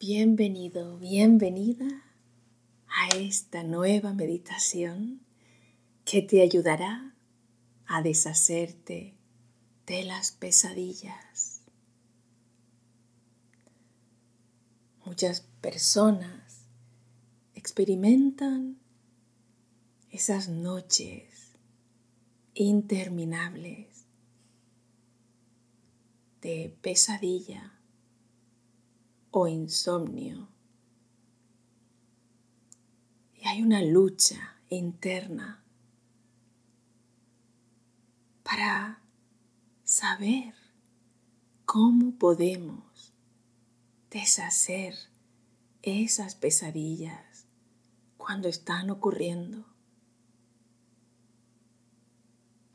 Bienvenido, bienvenida a esta nueva meditación que te ayudará a deshacerte de las pesadillas. Muchas personas experimentan esas noches interminables de pesadilla o insomnio. Y hay una lucha interna para saber cómo podemos deshacer esas pesadillas cuando están ocurriendo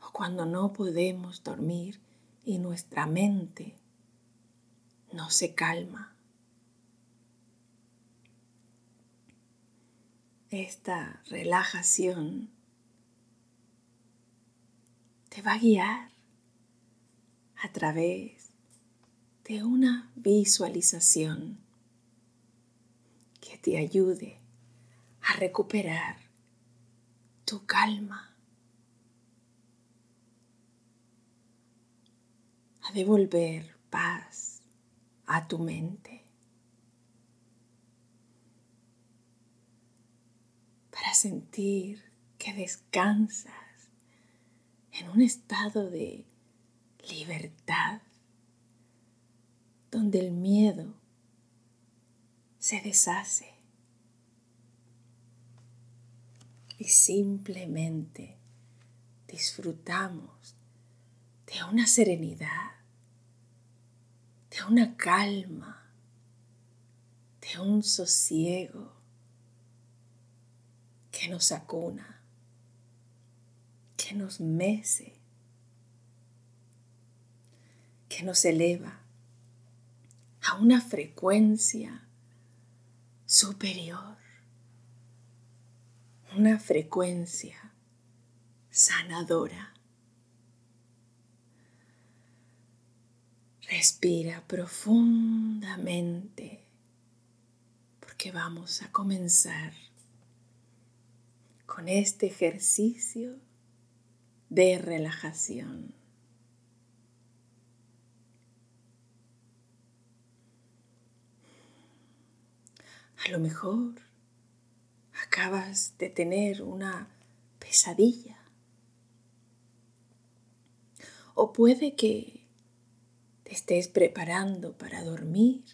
o cuando no podemos dormir y nuestra mente no se calma. Esta relajación te va a guiar a través de una visualización que te ayude a recuperar tu calma, a devolver paz a tu mente. Sentir que descansas en un estado de libertad, donde el miedo se deshace y simplemente disfrutamos de una serenidad, de una calma, de un sosiego que nos acuna, que nos mece, que nos eleva a una frecuencia superior, una frecuencia sanadora. Respira profundamente porque vamos a comenzar con este ejercicio de relajación. A lo mejor acabas de tener una pesadilla. O puede que te estés preparando para dormir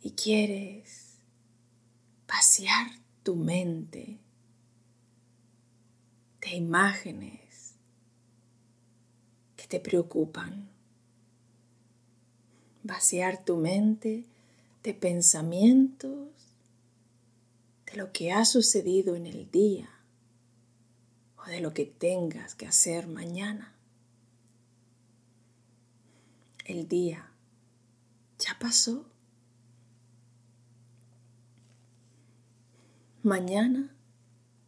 y quieres pasear tu mente de imágenes que te preocupan. Vaciar tu mente de pensamientos de lo que ha sucedido en el día o de lo que tengas que hacer mañana. El día ya pasó. Mañana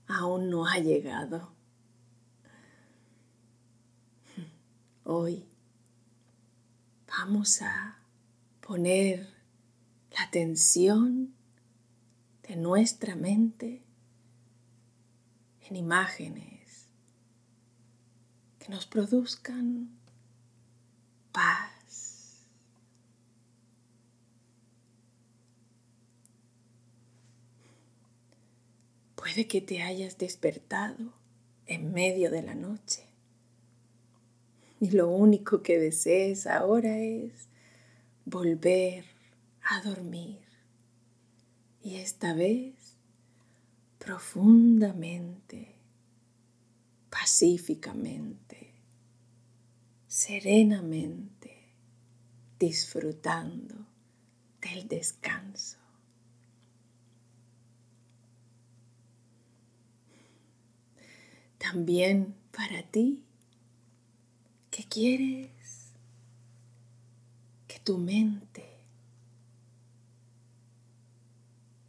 aún no ha llegado. Hoy vamos a poner la atención de nuestra mente en imágenes que nos produzcan paz Puede que te hayas despertado en medio de la noche y lo único que desees ahora es volver a dormir y esta vez profundamente, pacíficamente, serenamente, disfrutando del descanso. También para ti. Que quieres que tu mente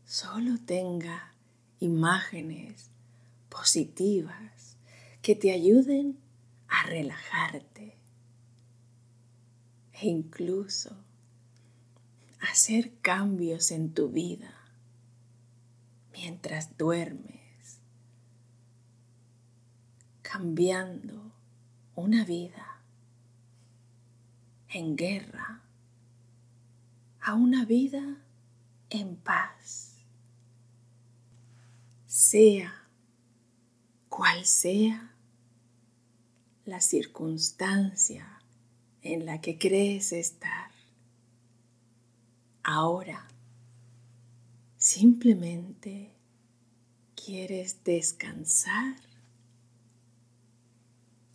solo tenga imágenes positivas que te ayuden a relajarte e incluso hacer cambios en tu vida mientras duermes, cambiando una vida en guerra a una vida en paz. Sea cual sea la circunstancia en la que crees estar. Ahora simplemente quieres descansar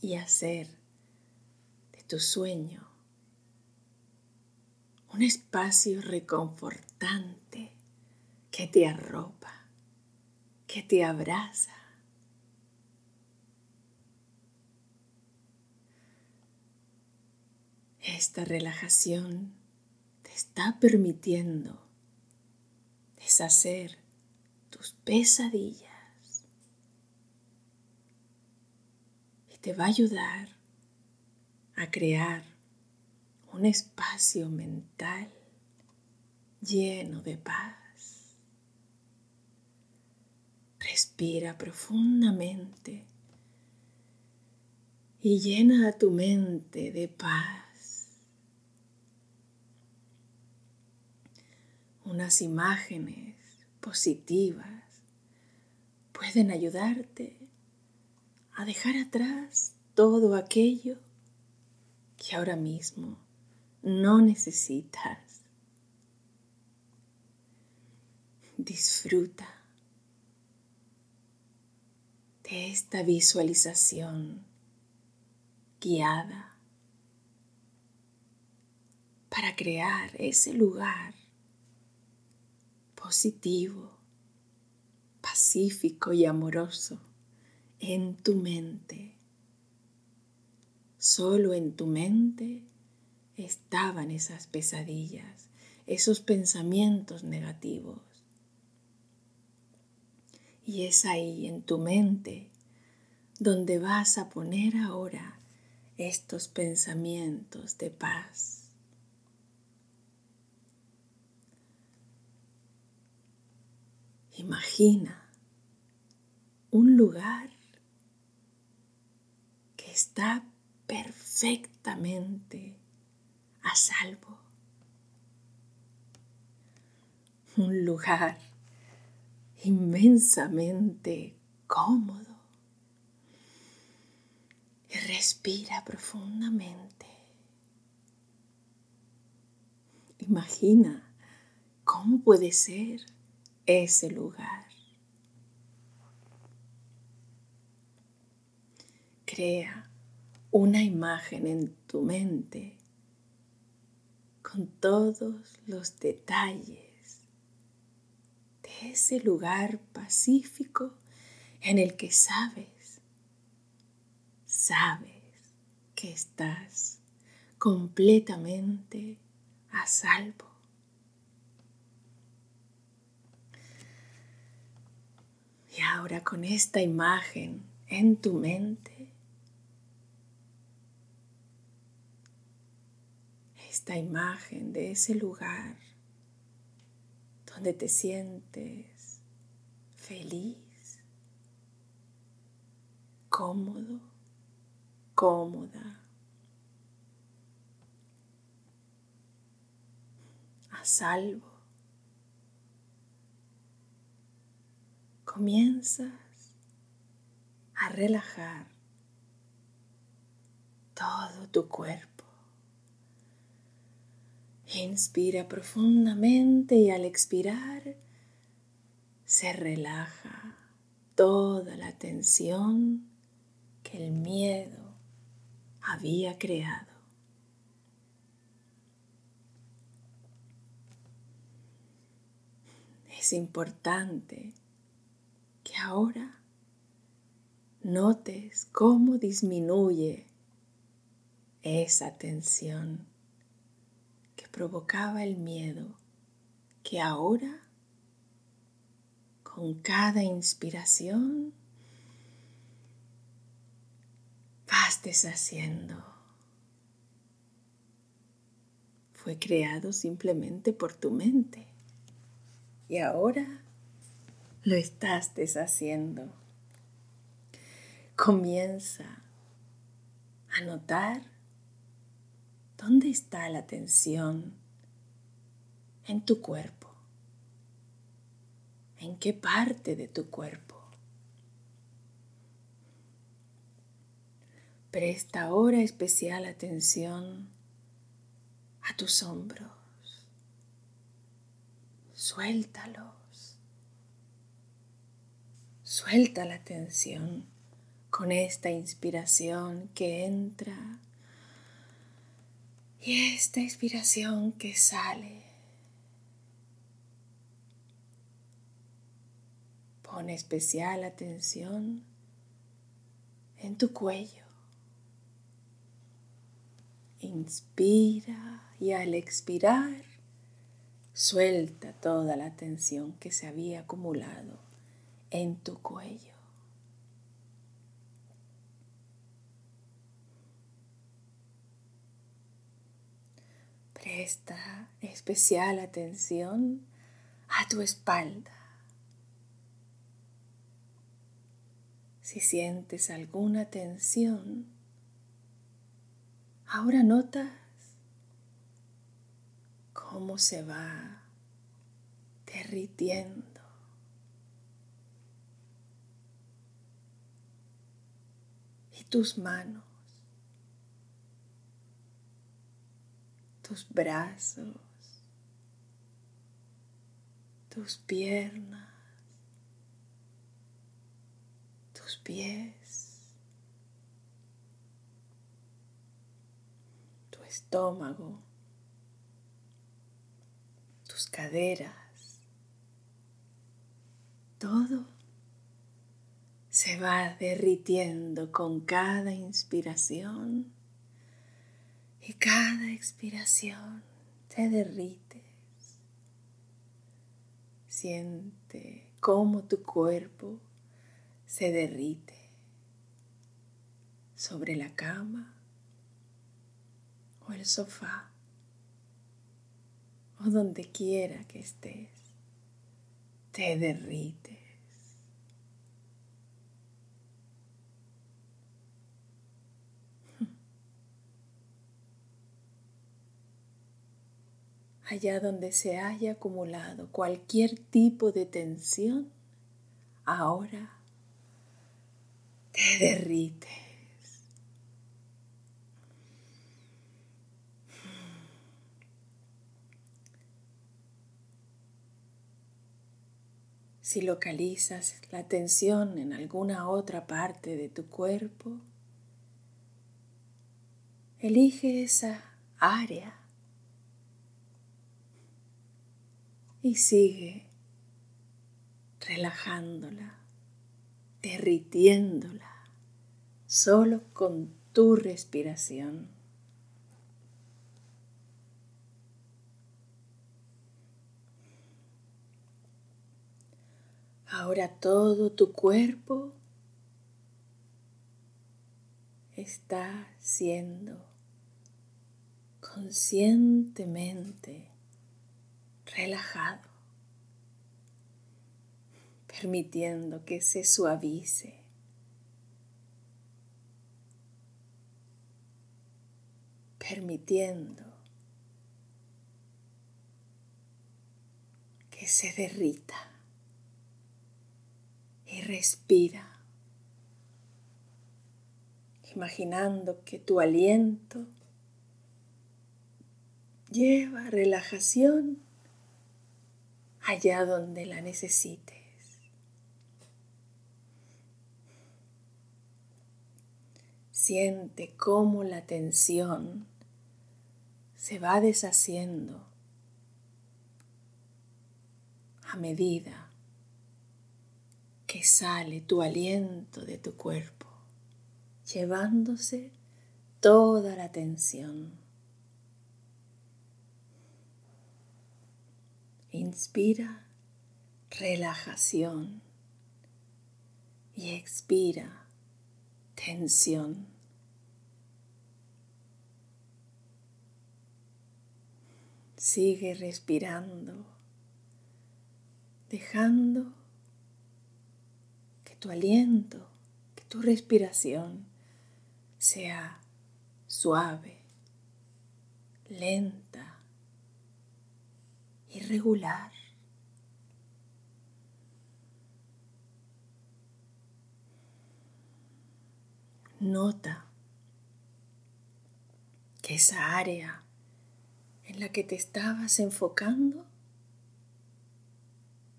y hacer de tu sueño un espacio reconfortante que te arropa, que te abraza. Esta relajación te está permitiendo deshacer tus pesadillas y te va a ayudar a crear un espacio mental lleno de paz. Respira profundamente y llena a tu mente de paz. Unas imágenes positivas pueden ayudarte a dejar atrás todo aquello que ahora mismo no necesitas. Disfruta de esta visualización guiada para crear ese lugar positivo, pacífico y amoroso en tu mente. Solo en tu mente estaban esas pesadillas, esos pensamientos negativos. Y es ahí en tu mente donde vas a poner ahora estos pensamientos de paz. Imagina un lugar está perfectamente a salvo. Un lugar inmensamente cómodo. Y respira profundamente. Imagina cómo puede ser ese lugar. Una imagen en tu mente con todos los detalles de ese lugar pacífico en el que sabes, sabes que estás completamente a salvo. Y ahora con esta imagen en tu mente, esta imagen de ese lugar donde te sientes feliz, cómodo, cómoda, a salvo. Comienzas a relajar todo tu cuerpo. Inspira profundamente y al expirar se relaja toda la tensión que el miedo había creado. Es importante que ahora notes cómo disminuye esa tensión provocaba el miedo que ahora, con cada inspiración, vas deshaciendo. fue creado simplemente por tu mente. Y ahora lo estás deshaciendo. Comienza a notar dónde está la tensión en tu cuerpo. ¿En qué parte de tu cuerpo? Presta ahora especial atención a tus hombros. Suéltalos. Suelta la tensión con esta inspiración que entra y esta inspiración que sale. Pon especial atención en tu cuello. Inspira y al expirar suelta toda la tensión que se había acumulado en tu cuello. Presta especial atención a tu espalda. Si sientes alguna tensión, ahora notas cómo se va derritiendo. Y tus manos, tus brazos, tus piernas, tus pies, tu estómago caderas, todo se va derritiendo con cada inspiración y cada expiración te derrites. Siente cómo tu cuerpo se derrite sobre la cama o el sofá o donde quiera que estés, te derrites. Allá donde se haya acumulado cualquier tipo de tensión, ahora te derrites. Si localizas la tensión en alguna otra parte de tu cuerpo, elige esa área y sigue relajándola, derritiéndola, solo con tu respiración. Ahora todo tu cuerpo está siendo conscientemente relajado, permitiendo que se suavice. permitiendo que se derrita y respira, imaginando que tu aliento lleva relajación allá donde la necesites. Siente cómo la tensión se va deshaciendo a medida que sale tu aliento de tu cuerpo, llevándose toda la tensión. Inspira relajación y expira tensión. Sigue respirando, dejando que tu aliento, que tu respiración sea suave, lenta y regular. Nota que esa área en la que te estabas enfocando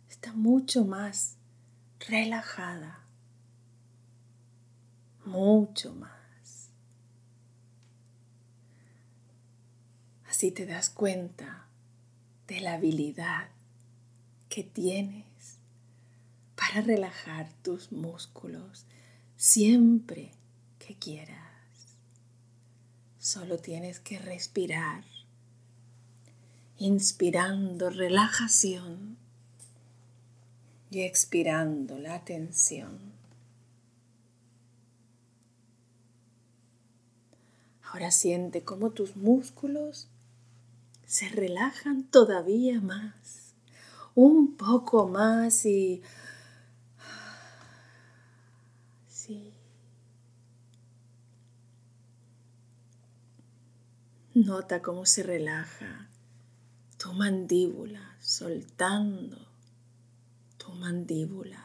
está mucho más relajada, mucho más. Así te das cuenta de la habilidad que tienes para relajar tus músculos siempre que quieras. Solo tienes que respirar, inspirando relajación y expirando la tensión. Ahora siente cómo tus músculos se relajan todavía más, un poco más y... Sí. Nota cómo se relaja tu mandíbula, soltando tu mandíbula.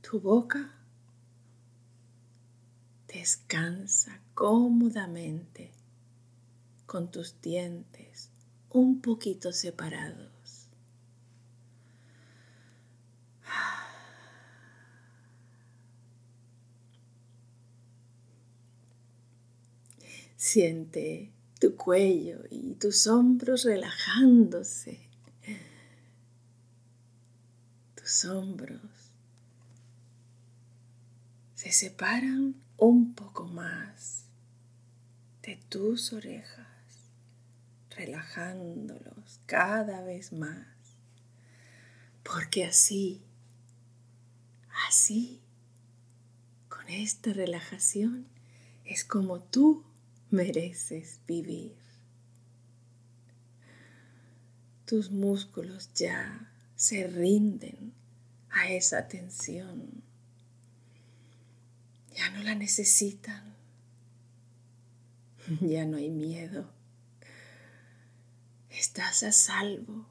Tu boca descansa cómodamente con tus dientes un poquito separados. Siente tu cuello y tus hombros relajándose. Tus hombros se separan un poco más de tus orejas, relajándolos cada vez más. Porque así, así, con esta relajación, es como tú mereces vivir. Tus músculos ya se rinden a esa tensión. Ya no la necesitan. Ya no hay miedo. Estás a salvo,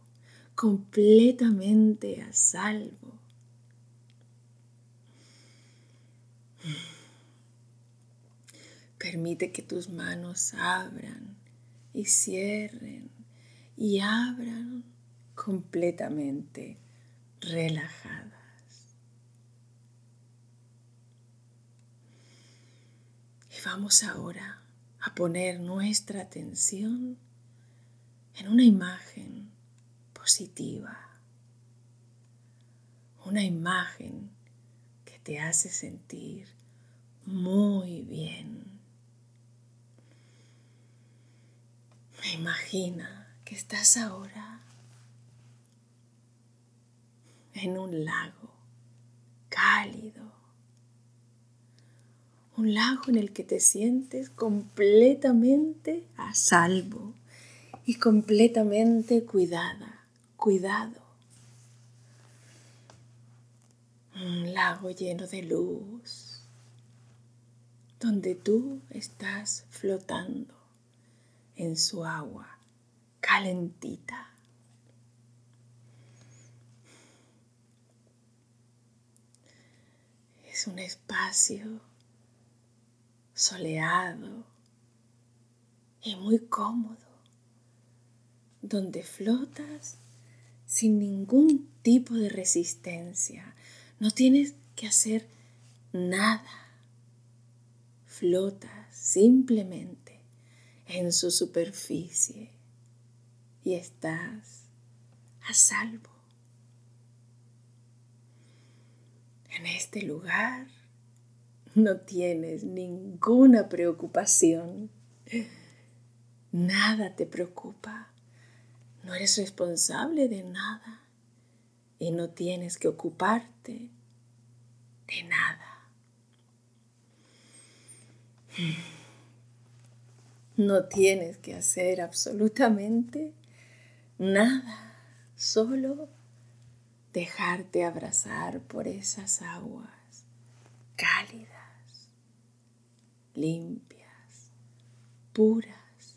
completamente a salvo. Permite que tus manos abran y cierren y abran completamente relajadas. Vamos ahora a poner nuestra atención en una imagen positiva, una imagen que te hace sentir muy bien. Imagina que estás ahora en un lago cálido, un lago en el que te sientes completamente a salvo y completamente cuidada, cuidado. Un lago lleno de luz, donde tú estás flotando en su agua calentita. Es un espacio soleado y muy cómodo, donde flotas sin ningún tipo de resistencia. No tienes que hacer nada. Flotas simplemente en su superficie y estás a salvo. En este lugar no tienes ninguna preocupación. Nada te preocupa. No eres responsable de nada y no tienes que ocuparte de nada. No tienes que hacer absolutamente nada, solo dejarte abrazar por esas aguas cálidas, limpias, puras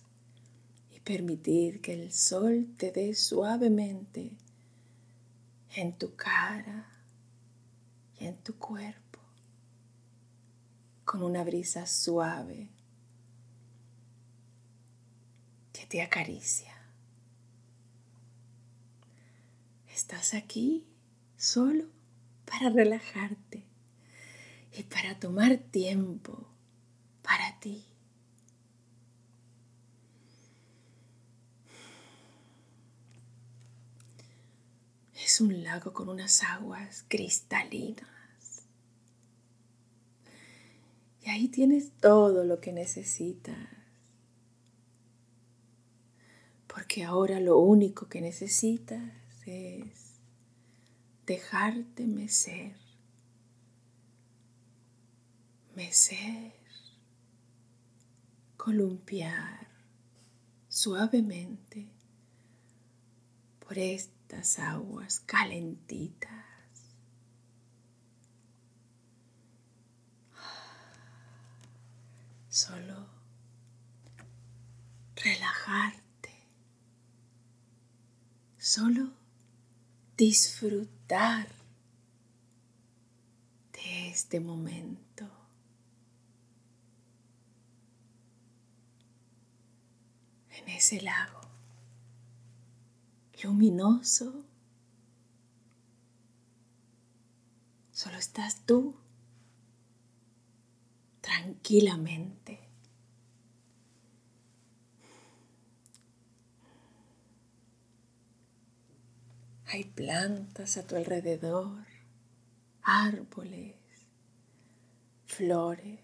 y permitir que el sol te dé suavemente en tu cara y en tu cuerpo con una brisa suave que te acaricia. Estás aquí solo para relajarte y para tomar tiempo para ti. Es un lago con unas aguas cristalinas. Y ahí tienes todo lo que necesitas. Porque ahora lo único que necesitas es dejarte mecer. Mecer. Columpiar suavemente por estas aguas calentitas. Solo relajarte. Solo disfrutar de este momento. En ese lago luminoso, solo estás tú tranquilamente. Hay plantas a tu alrededor, árboles, flores,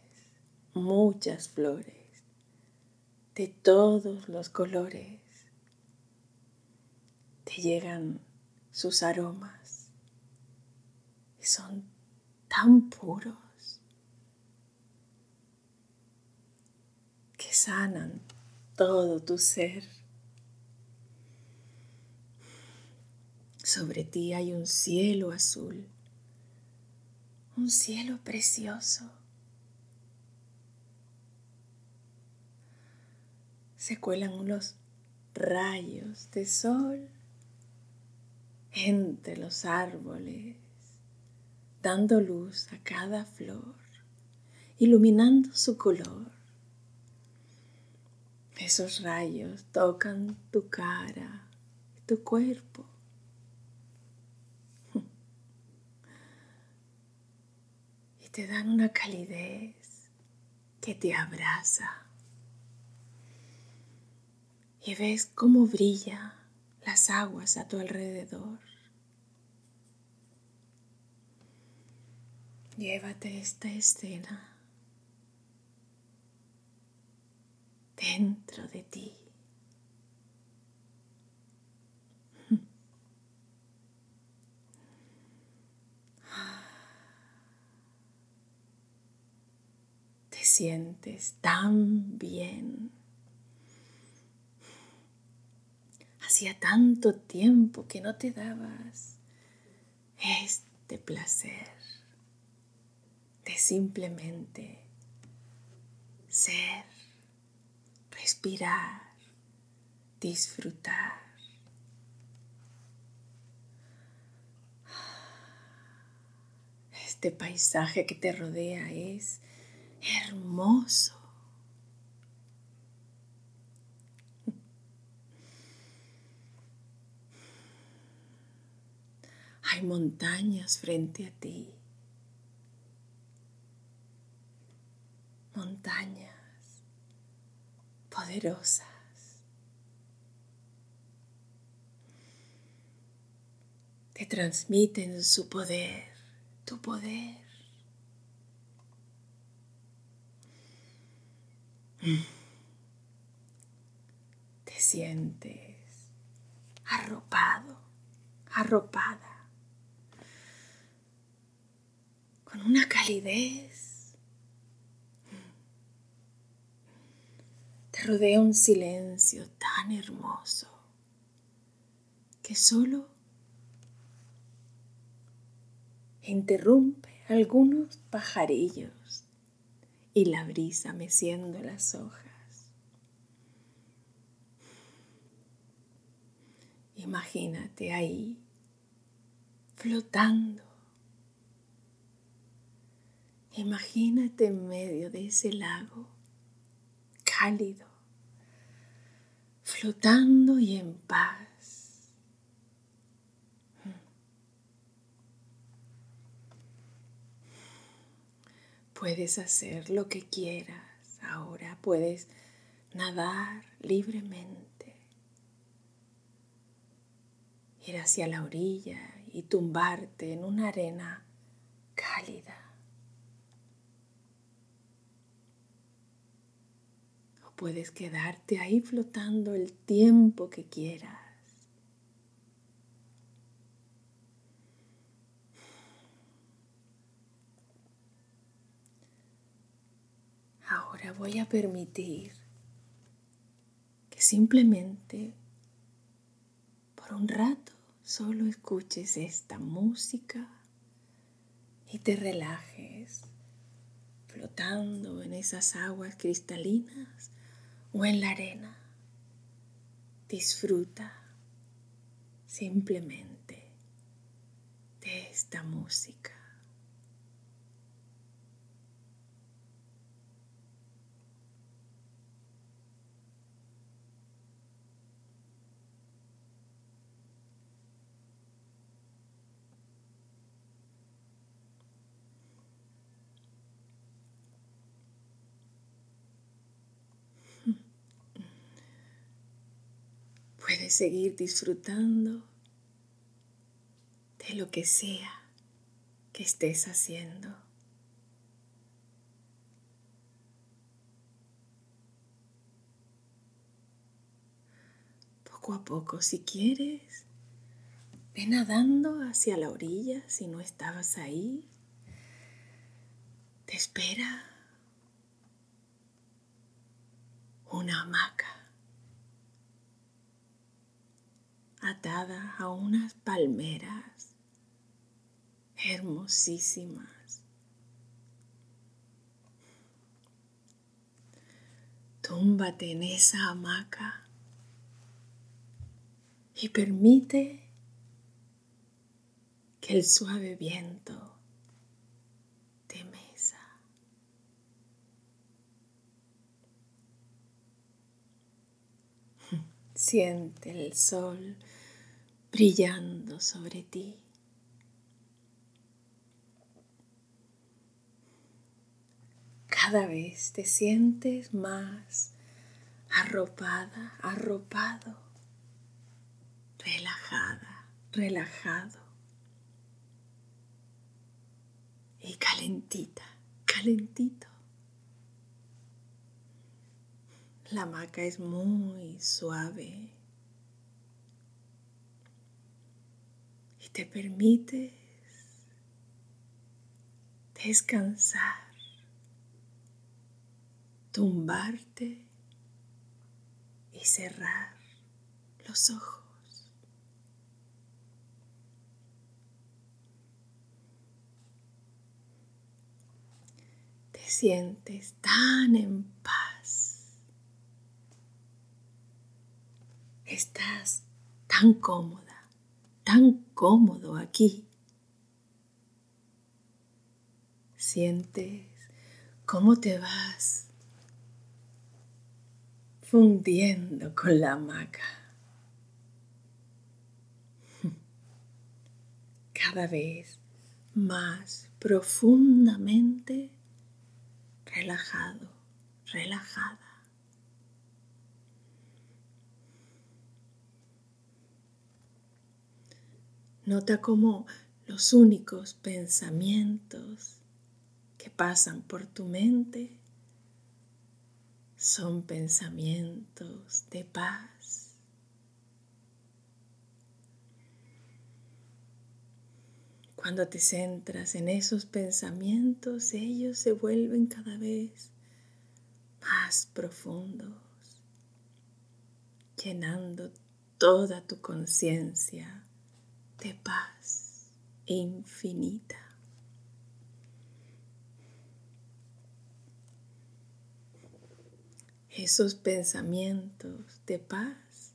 muchas flores, de todos los colores. Te llegan sus aromas y son tan puros que sanan todo tu ser. Sobre ti hay un cielo azul, un cielo precioso. Se cuelan unos rayos de sol entre los árboles, dando luz a cada flor, iluminando su color. Esos rayos tocan tu cara y tu cuerpo te dan una calidez que te abraza. Y ves cómo brilla las aguas a tu alrededor. Llévate esta escena dentro de ti. sientes tan bien. Hacía tanto tiempo que no te dabas este placer de simplemente ser, respirar, disfrutar. Este paisaje que te rodea es hermoso. Hay montañas frente a ti. Montañas poderosas. Te transmiten su poder, tu poder. Te sientes arropado, arropada, con una calidez te rodea un silencio tan hermoso que solo interrumpe algunos pajarillos y la brisa meciendo las hojas. Imagínate ahí, flotando. Imagínate en medio de ese lago cálido, flotando y en paz. Puedes hacer lo que quieras ahora, puedes nadar libremente. ir hacia la orilla y tumbarte en una arena cálida. O puedes quedarte ahí flotando el tiempo que quieras. Ahora voy a permitir que simplemente un rato solo escuches esta música y te relajes flotando en esas aguas cristalinas o en la arena. Disfruta simplemente de esta música. Seguir disfrutando de lo que sea que estés haciendo. Poco a poco, si quieres, ve nadando hacia la orilla si no estabas ahí. Te espera una hamaca. Atada a unas palmeras hermosísimas. Túmbate en esa hamaca y permite que el suave viento te mesa. Siente el sol brillando sobre ti. Cada vez te sientes más arropada, arropado, relajada, relajado y calentita, calentito. La hamaca es muy suave te permites descansar, tumbarte y cerrar los ojos. Te sientes tan en paz. Estás tan cómoda tan cómodo aquí. Sientes cómo te vas fundiendo con la hamaca. Cada vez más profundamente relajado, relajada. Nota cómo los únicos pensamientos que pasan por tu mente son pensamientos de paz. Cuando te centras en esos pensamientos, ellos se vuelven cada vez más profundos llenando toda tu conciencia de paz infinita. Esos pensamientos de paz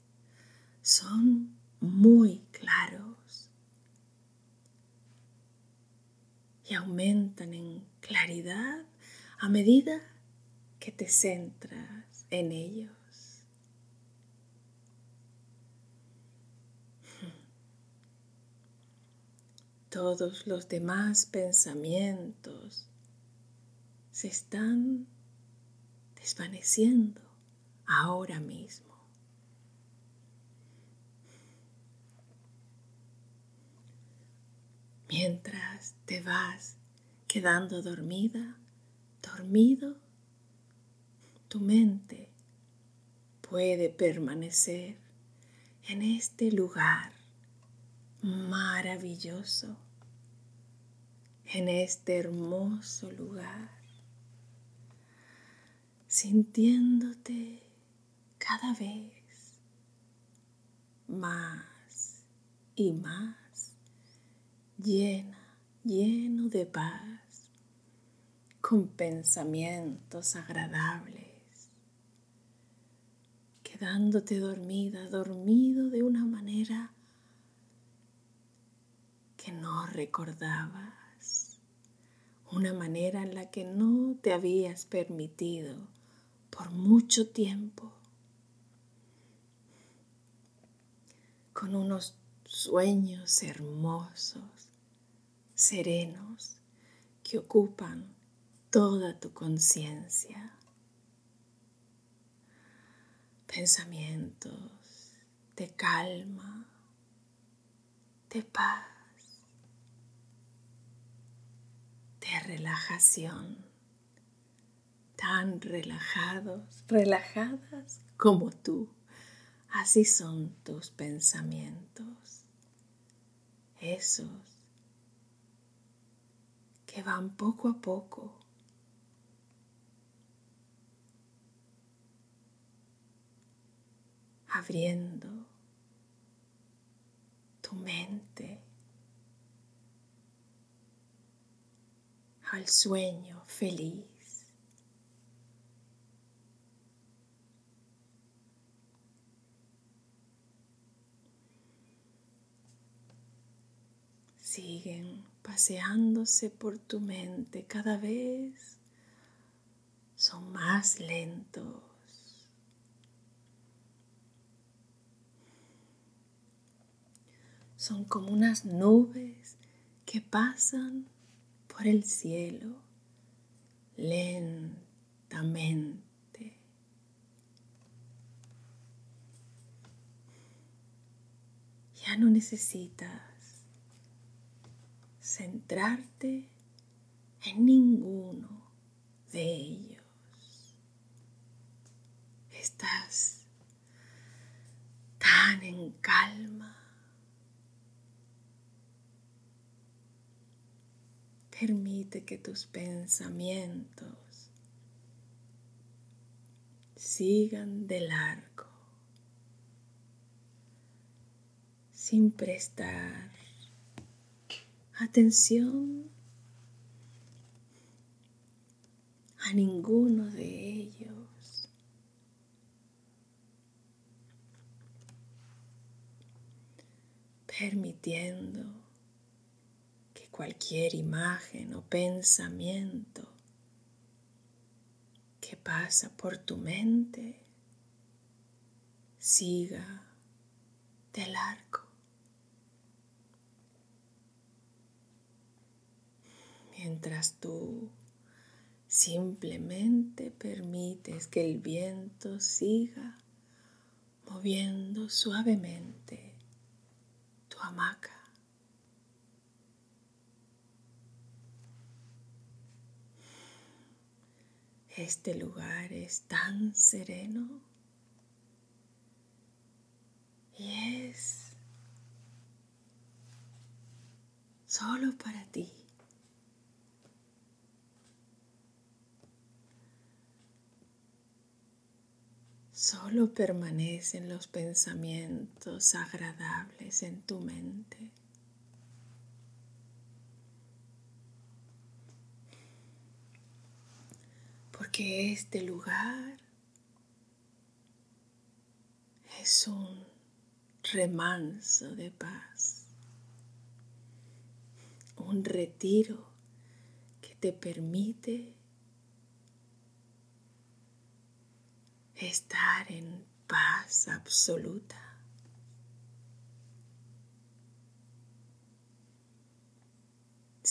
son muy claros y aumentan en claridad a medida que te centras en ellos. Todos los demás pensamientos se están desvaneciendo ahora mismo. Mientras te vas quedando dormida, dormido, tu mente puede permanecer en este lugar maravilloso, en este hermoso lugar, sintiéndote cada vez más y más llena, lleno de paz con pensamientos agradables, quedándote dormida, dormido de una manera que no recordabas, una manera en la que no te habías permitido por mucho tiempo, con unos sueños hermosos, serenos, que ocupan toda tu conciencia, pensamientos de calma, de paz, de relajación, tan relajados, relajadas. como tú. Así son tus pensamientos, esos que van poco a poco. Abriendo tu mente al sueño feliz. Siguen paseándose por tu mente cada vez son más lentos. son como unas nubes que pasan por el cielo lentamente. Ya no necesitas centrarte en ninguno de ellos. Estás tan en calma Permite que tus pensamientos sigan de largo sin prestar atención a ninguno de ellos. Permitiendo cualquier imagen o pensamiento que pasa por tu mente siga de largo. Mientras tú simplemente permites que el viento siga moviendo suavemente tu hamaca. Este lugar es tan sereno y es solo para ti. Solo permanecen los pensamientos agradables en tu mente. Porque este lugar es un remanso de paz, un retiro que te permite estar en paz absoluta.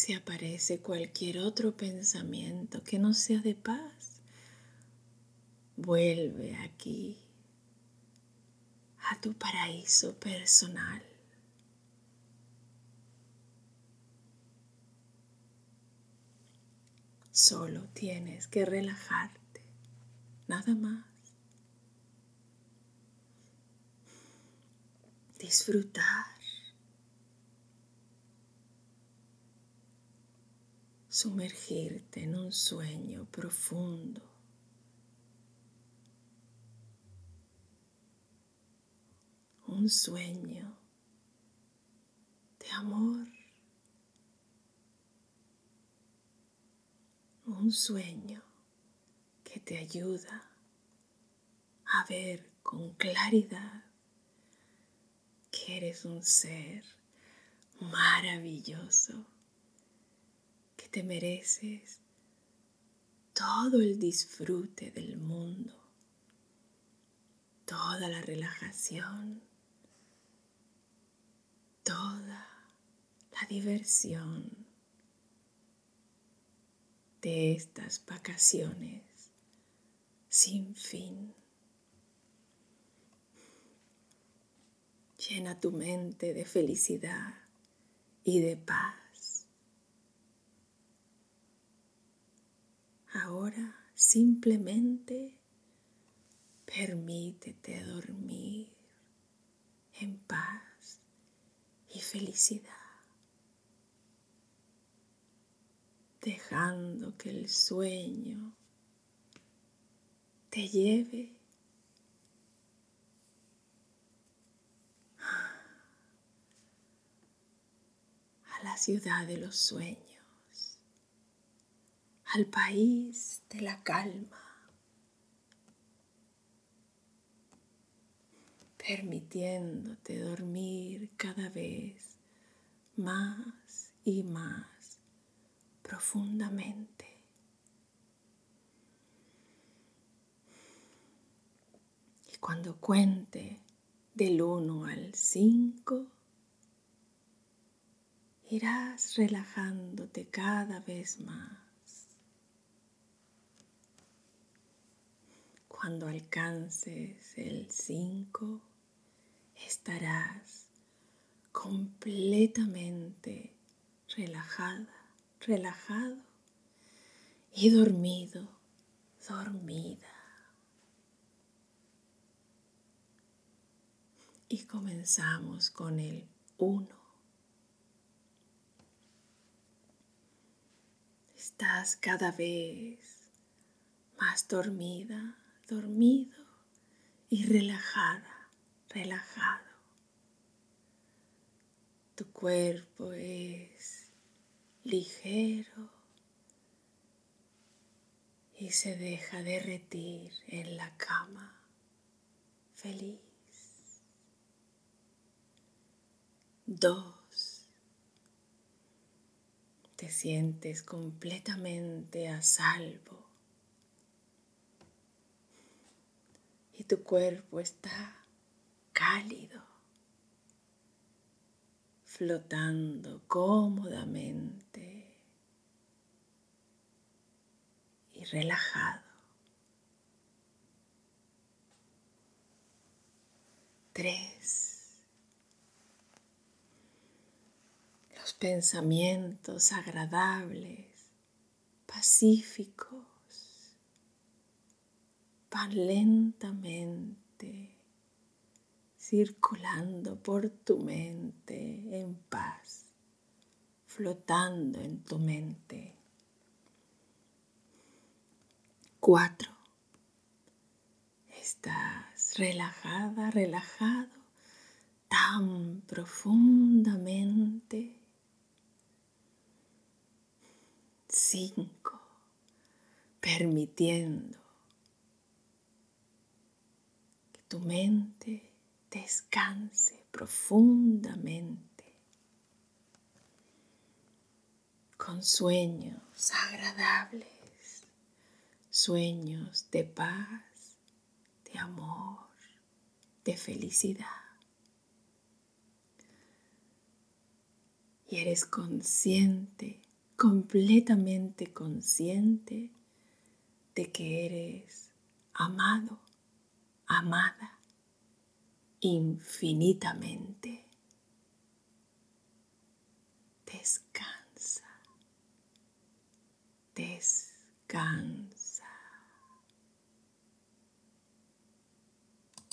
Si aparece cualquier otro pensamiento que no sea de paz, vuelve aquí a tu paraíso personal. Solo tienes que relajarte, nada más. disfrutar, sumergirte en un sueño profundo. Un sueño de amor. Un sueño que te ayuda a ver con claridad que eres un ser maravilloso, te mereces todo el disfrute del mundo, toda la relajación, toda la diversión de estas vacaciones sin fin. Llena tu mente de felicidad y de paz. Ahora simplemente permítete dormir en paz y felicidad, dejando que el sueño te lleve la ciudad de los sueños, al país de la calma, permitiéndote dormir cada vez más y más profundamente. Y cuando cuente del 1 al 5, irás relajándote cada vez más. Cuando alcances el 5, estarás completamente relajada, relajado y dormido, dormida. Y comenzamos con el 1. Estás cada vez más dormida, dormido y relajada, relajado. Tu cuerpo es ligero y se deja derretir en la cama feliz. Dos te sientes completamente a salvo tu cuerpo está cálido, flotando cómodamente y relajado. Tres. pensamientos agradables, pacíficos, van lentamente circulando por tu mente en paz, flotando en tu mente. Cuatro. Estás relajada, relajado tan profundamente. Cinco, permitiendo que tu mente descanse profundamente con sueños agradables, sueños de paz, de amor, de felicidad. Y eres consciente, completamente consciente de que eres amado, amada infinitamente. Descansa, descansa.